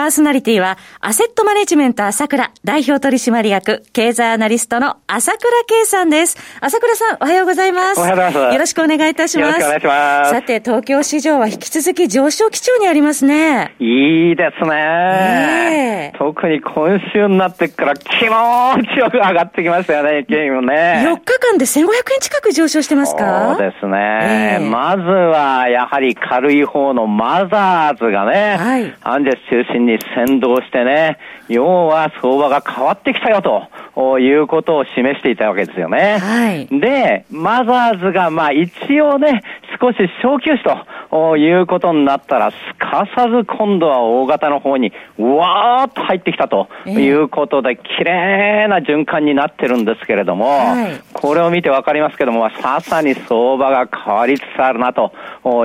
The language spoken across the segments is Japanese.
パーソナリティは、アセットマネジメント朝倉代表取締役、経済アナリストの朝倉慶さんです。朝倉さん、おはようございます。おはようございます。よろしくお願いいたします。よろしくお願いします。さて、東京市場は引き続き上昇基調にありますね。いいですね。特に今週になってから気持ちよく上がってきましたよね、ゲームね。4日間で1500円近く上昇してますか？そうですね。まずは、やはり軽い方のマザーズがね、はい、アンジェス中心に先導してね、要は相場が変わってきたよということを示していたわけですよね。はい、で、マザーズがまあ一応ね、少し小休止ということになったら、すかさず今度は大型の方にわーっと入ってきたということで、綺麗な循環になってるんですけれども、はい、これを見てわかりますけども、ささに相場が変わりつつあるなと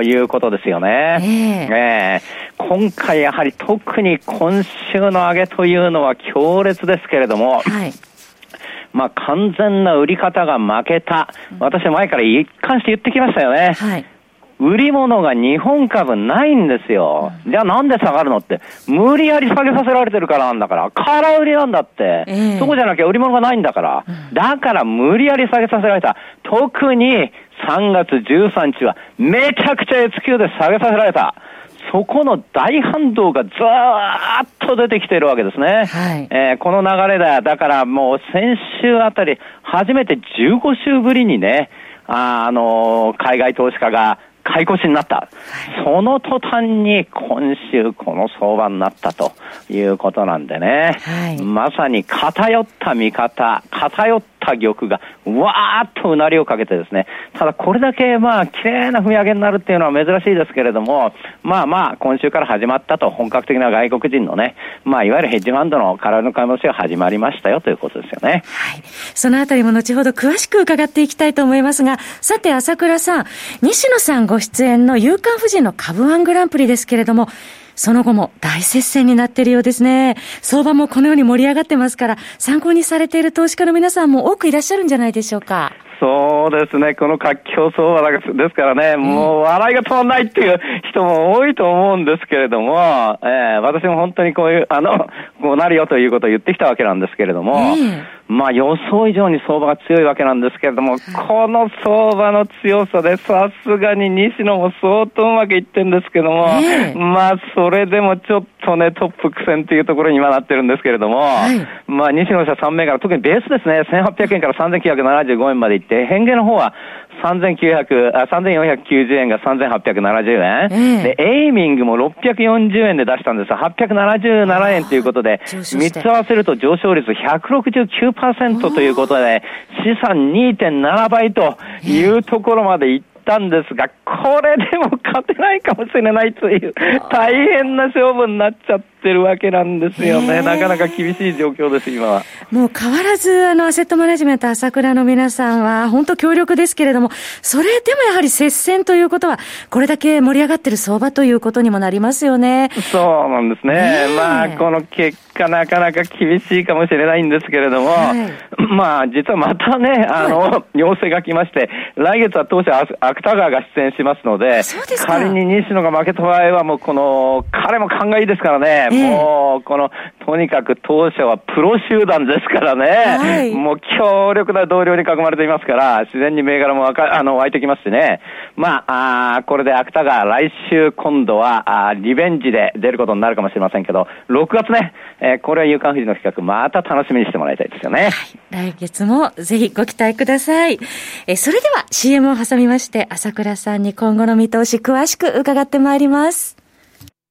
いうことですよね。えー、えー、今回やはり特に今週の上げというのは強烈ですけれども、はいまあ、完全な売り方が負けた。私は前から一貫して言ってきましたよね。はい。売り物が日本株ないんですよ。じゃあなんで下がるのって、無理やり下げさせられてるからなんだから、空売りなんだって。えー、そこじゃなきゃ売り物がないんだから。だから無理やり下げさせられた。特に3月13日はめちゃくちゃ S q で下げさせられた。そこの大反動がずーっと出てきているわけですね。はい、えー、この流れだ。だからもう先週あたり、初めて15週ぶりにね、あ、あのー、海外投資家が買い越しになった。その途端に今週この相場になったということなんでね。はい、まさに偏った見方、偏ったった玉が、わーっとうなりをかけてですね、ただこれだけまあ、綺麗な踏み上げになるっていうのは珍しいですけれども、まあまあ、今週から始まったと、本格的な外国人のね、まあ、いわゆるヘッジファンドの空の買い戻しが始まりましたよということですよね。はい。そのあたりも後ほど詳しく伺っていきたいと思いますが、さて、朝倉さん、西野さんご出演の夕刊富士の株ワングランプリですけれども、その後も大接戦になっているようですね。相場もこのように盛り上がってますから、参考にされている投資家の皆さんも多くいらっしゃるんじゃないでしょうか。そうですね、この活況相場ですからね、もう笑いが止まらないっていう人も多いと思うんですけれども、えー、私も本当にこういう、あの、こうなるよということを言ってきたわけなんですけれども、まあ予想以上に相場が強いわけなんですけれども、この相場の強さでさすがに西野も相当うまくいってるんですけども、まあそれでもちょっとね、トップ苦戦っていうところに今なってるんですけれども、はい、まあ西野社3銘柄、特にベースですね、1800円から3975円までいって、変化の方は3900あ3490円が3870円、えー、で、エイミングも640円で出したんです。が、877円ということで、3つ合わせると上昇率169%ということで、資産2.7倍というところまでいったんですが、これでも勝てないかもしれないという、大変な勝負になっちゃってるわけなんですよね。なかなか厳しい状況です、今は。もう変わらず、あの、アセットマネジメント朝倉の皆さんは、本当強力ですけれども、それでもやはり接戦ということは、これだけ盛り上がってる相場ということにもなりますよね。そうなんですね。まあ、この結果、なかなか厳しいかもしれないんですけれども、はい、まあ、実はまたね、あの、はい、要請が来まして、来月は当初、芥川が出演しますので、仮に西野が負けた場合は、もうこの、彼も勘がいいですからね、えー、もう、この、とにかく当社はプロ集団ですからね、はい、もう強力な同僚に囲まれていますから、自然に銘柄もわかあの湧いてきますしね、まあ、あこれで芥川、来週今度はあリベンジで出ることになるかもしれませんけど、6月ね、えー、これは夕刊富士の企画、また楽しみにしてもらいたいですよね。はい、来月もぜひご期待ください。えー、それでは CM を挟みまして、朝倉さんに今後の見通し詳しく伺ってまいります。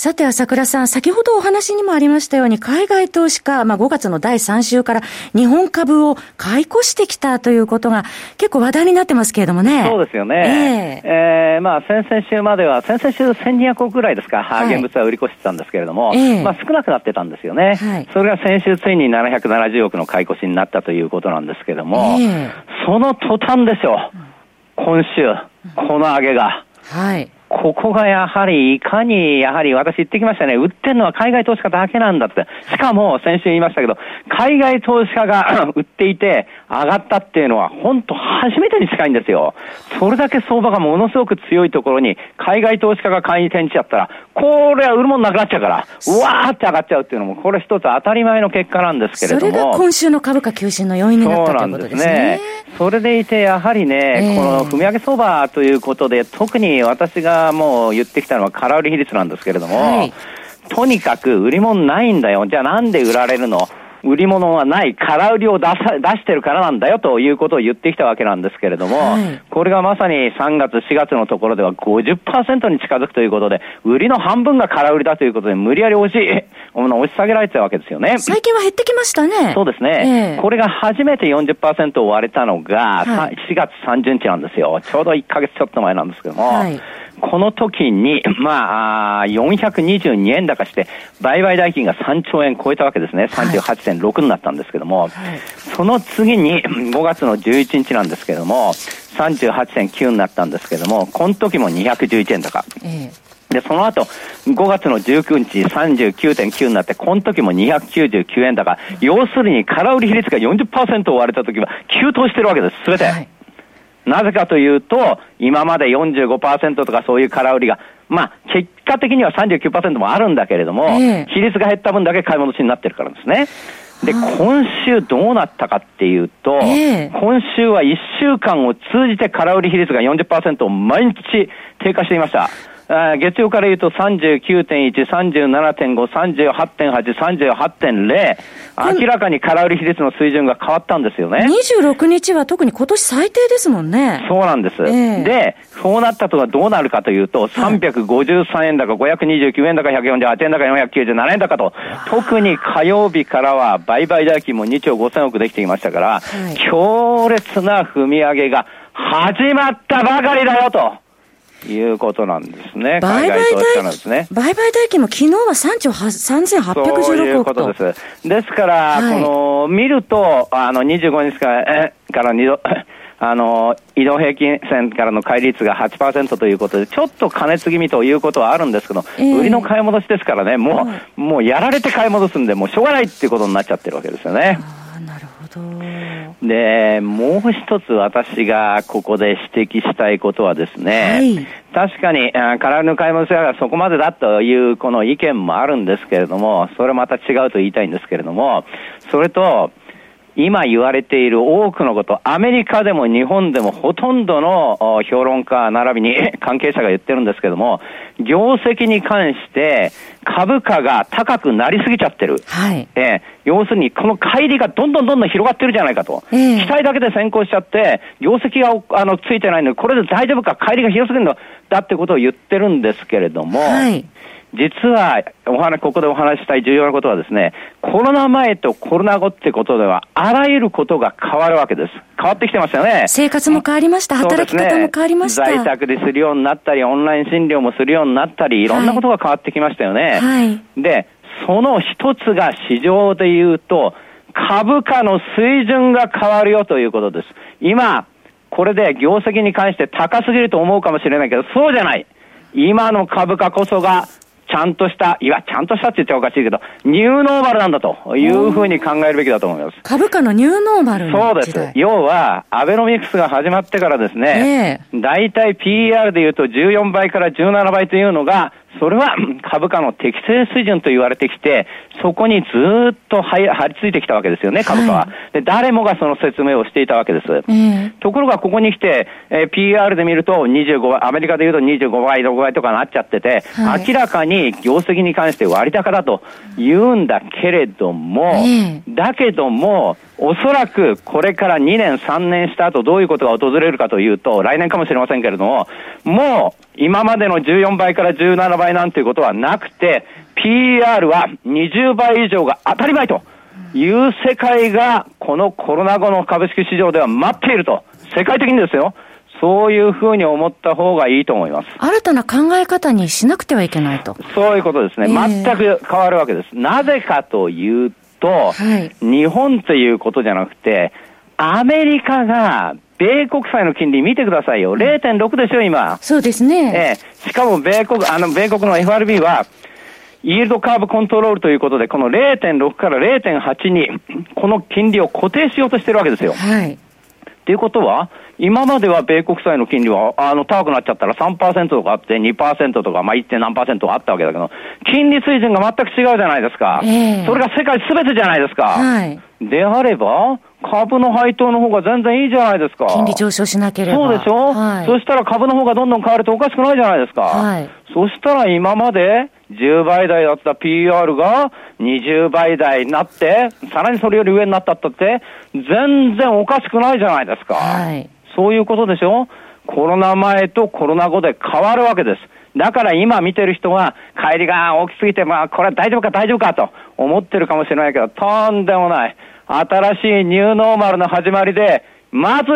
さて、朝倉さん、先ほどお話にもありましたように、海外投資家、まあ5月の第3週から日本株を買い越してきたということが結構話題になってますけれどもね。そうですよね。えー、えー、まあ先々週までは、先々週1200億ぐらいですか、はい、現物は売り越してたんですけれども、えー、まあ少なくなってたんですよね。はい、それが先週ついに770億の買い越しになったということなんですけれども、えー、その途端ですよ。今週、この上げが。はい。ここがやはり、いかに、やはり私言ってきましたね、売ってるのは海外投資家だけなんだって。しかも、先週言いましたけど、海外投資家が 売っていて上がったっていうのは、本当初めてに近いんですよ。それだけ相場がものすごく強いところに、海外投資家が買いに転じちゃったら、これは売るもんなくなっちゃうから、うわーって上がっちゃうっていうのも、これ一つ当たり前の結果なんですけれども。それが今週の株価急進の要因になったということですね。そうなんですね。それでいて、やはりね、えー、この踏み上げ相場ということで、特に私がもう言ってきたのは空売り比率なんですけれども、はい、とにかく売り物ないんだよ。じゃあなんで売られるの？売り物がない、空売りを出さ出してるからなんだよということを言ってきたわけなんですけれども、はい、これがまさに3月、4月のところでは50%に近づくということで、売りの半分が空売りだということで、無理やり押し、押し下げられてたわけですよね。最近は減ってきましたね。そうですね。えー、これが初めて40%を割れたのが、はい、4月30日なんですよ。ちょうど1ヶ月ちょっと前なんですけども、はいこの時に、まあ、422円高して、売買代金が3兆円超えたわけですね。38.6になったんですけども、はい、その次に、5月の11日なんですけども、38.9になったんですけども、この時も211円高。えーで、その後、5月の19日39.9になって、この時も299円高。要するに、空売り比率が40%を割れた時は、急騰してるわけです、すべて。はいなぜかというと、今まで45%とかそういう空売りが、まあ、結果的には39%もあるんだけれども、えー、比率が減った分だけ買い戻しになってるからですね。で、今週どうなったかっていうと、えー、今週は1週間を通じて空売り比率が40%を毎日低下していました。月曜から言うと39.1、37.5、38.8、38.0、明らかに空売り比率の水準が変わったんですよね。26日は特に今年最低ですもんね。そうなんです。えー、で、そうなったとはどうなるかというと、353円高、529円高、148円高、497円高と、特に火曜日からは売買代金も2兆5000億できていましたから、はい、強烈な踏み上げが始まったばかりだよと。いうことなんですね。売買代金、ね、売買代金も昨日は3兆3816億そういうことです。ですから、はい、この、見ると、あの、25日からから2度、あの、移動平均線からの乖率が8%ということで、ちょっと加熱気味ということはあるんですけど、えー、売りの買い戻しですからね、もう、もうやられて買い戻すんで、もうしょうがないっていうことになっちゃってるわけですよね。なるほど。で、もう一つ私がここで指摘したいことはですね、はい、確かに、空の買い物者がそこまでだというこの意見もあるんですけれども、それまた違うと言いたいんですけれども、それと、今言われている多くのこと、アメリカでも日本でもほとんどの評論家並びに 関係者が言ってるんですけども、業績に関して株価が高くなりすぎちゃってる。はい。えー、要するにこの乖離がどんどんどんどん広がってるじゃないかと。えー、期待だけで先行しちゃって、業績があのついてないのに、これで大丈夫か、乖離が広すぎるんだ、だってことを言ってるんですけれども、はい。実は、お話、ここでお話したい重要なことはですね、コロナ前とコロナ後ってことでは、あらゆることが変わるわけです。変わってきてましたよね。生活も変わりました。働き方も変わりました。ね、在宅でするようになったり、オンライン診療もするようになったり、いろんなことが変わってきましたよね。はい。で、その一つが市場で言うと、株価の水準が変わるよということです。今、これで業績に関して高すぎると思うかもしれないけど、そうじゃない。今の株価こそがちゃんとした、いや、ちゃんとしたって言っちゃおかしいけど、ニューノーマルなんだというふうに考えるべきだと思います。株価のニューノーマルそうです。要は、アベノミクスが始まってからですね、大体 PER で言うと14倍から17倍というのがそれは株価の適正水準と言われてきて、そこにずっと張り付いてきたわけですよね、株価は、はい、で。誰もがその説明をしていたわけです。えー、ところがここに来て、えー、PR で見ると25倍、アメリカで言うと25倍、6倍とかなっちゃってて、はい、明らかに業績に関して割高だと言うんだけれども、えー、だけども、おそらくこれから2年、3年した後どういうことが訪れるかというと、来年かもしれませんけれども、もう今までの14倍から17倍なんていうことはなくて、PR は20倍以上が当たり前という世界が、このコロナ後の株式市場では待っていると。世界的にですよ。そういうふうに思った方がいいと思います。新たな考え方にしなくてはいけないと。そういうことですね。えー、全く変わるわけです。なぜかというと、はい、日本ということじゃなくて、アメリカが米国債の金利見てくださいよ。0.6でしょ、今。そうですね。ええ。しかも米国、あの、米国の FRB は、イールドカーブコントロールということで、この0.6から0.8に、この金利を固定しようとしてるわけですよ。はい。っていうことは、今までは米国債の金利は、あの、高くなっちゃったら3%とかあって、2%とか、まあ、1. 何あったわけだけど、金利水準が全く違うじゃないですか。えー、それが世界すべてじゃないですか。はい。であれば、株の配当の方が全然いいじゃないですか。金利上昇しなければ。そうでしょ、はい、そしたら株の方がどんどん買われておかしくないじゃないですか。はい。そしたら今まで10倍台だった PR が20倍台になって、さらにそれより上になったったって、全然おかしくないじゃないですか。はい。そういうことでしょ？コロナ前とコロナ後で変わるわけです。だから今見てる人は、帰りが大きすぎて、まあ、これは大丈夫か大丈夫かと思ってるかもしれないけど、とんでもない。新しいニューノーマルの始まりで、まず、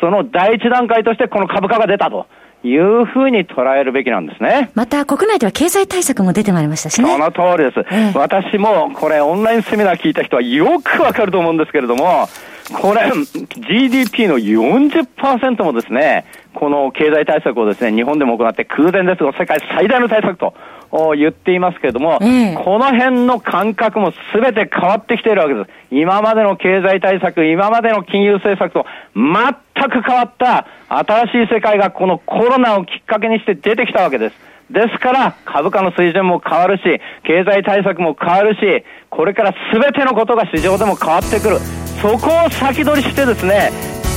その第一段階としてこの株価が出たと。いうふうに捉えるべきなんですね。また国内では経済対策も出てまいりましたしね。その通りです。ええ、私もこれオンラインセミナー聞いた人はよくわかると思うんですけれども、これ GDP の40%もですね、この経済対策をですね、日本でも行って空前ですが世界最大の対策と言っていますけれども、うん、この辺の感覚も全て変わってきているわけです。今までの経済対策、今までの金融政策と全く変わった新しい世界がこのコロナをきっかけにして出てきたわけです。ですから、株価の水準も変わるし、経済対策も変わるし、これから全てのことが市場でも変わってくる。そこを先取りしてですね、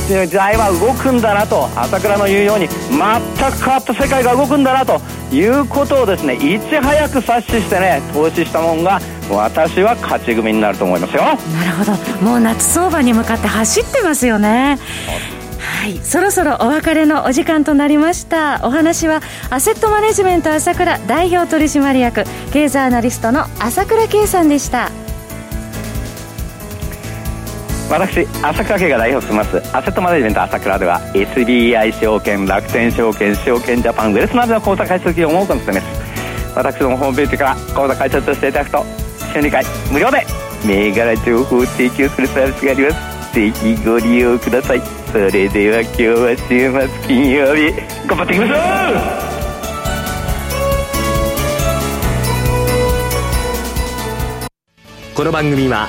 時代は動くんだなと朝倉の言うように全く変わった世界が動くんだなということをですねいち早く察知してね投資したもんが私は勝ち組になると思いますよ。なるほど。もう夏相場に向かって走ってますよね。はい、そろそろお別れのお時間となりました。お話はアセットマネジメント朝倉代表取締役経済アナリストの朝倉圭さんでした。私朝倉家が代表しますアセットマネジメント朝倉では SBI 証券楽天証券証券ジャパンウェルスなどの口座開設業務を行っています。私どもホームページから口座開設していただくと週2回無料で銘柄情報を提供するサービスがあります。ぜひご利用ください。それでは今日は週末金曜日頑張っていきましょう!この番組は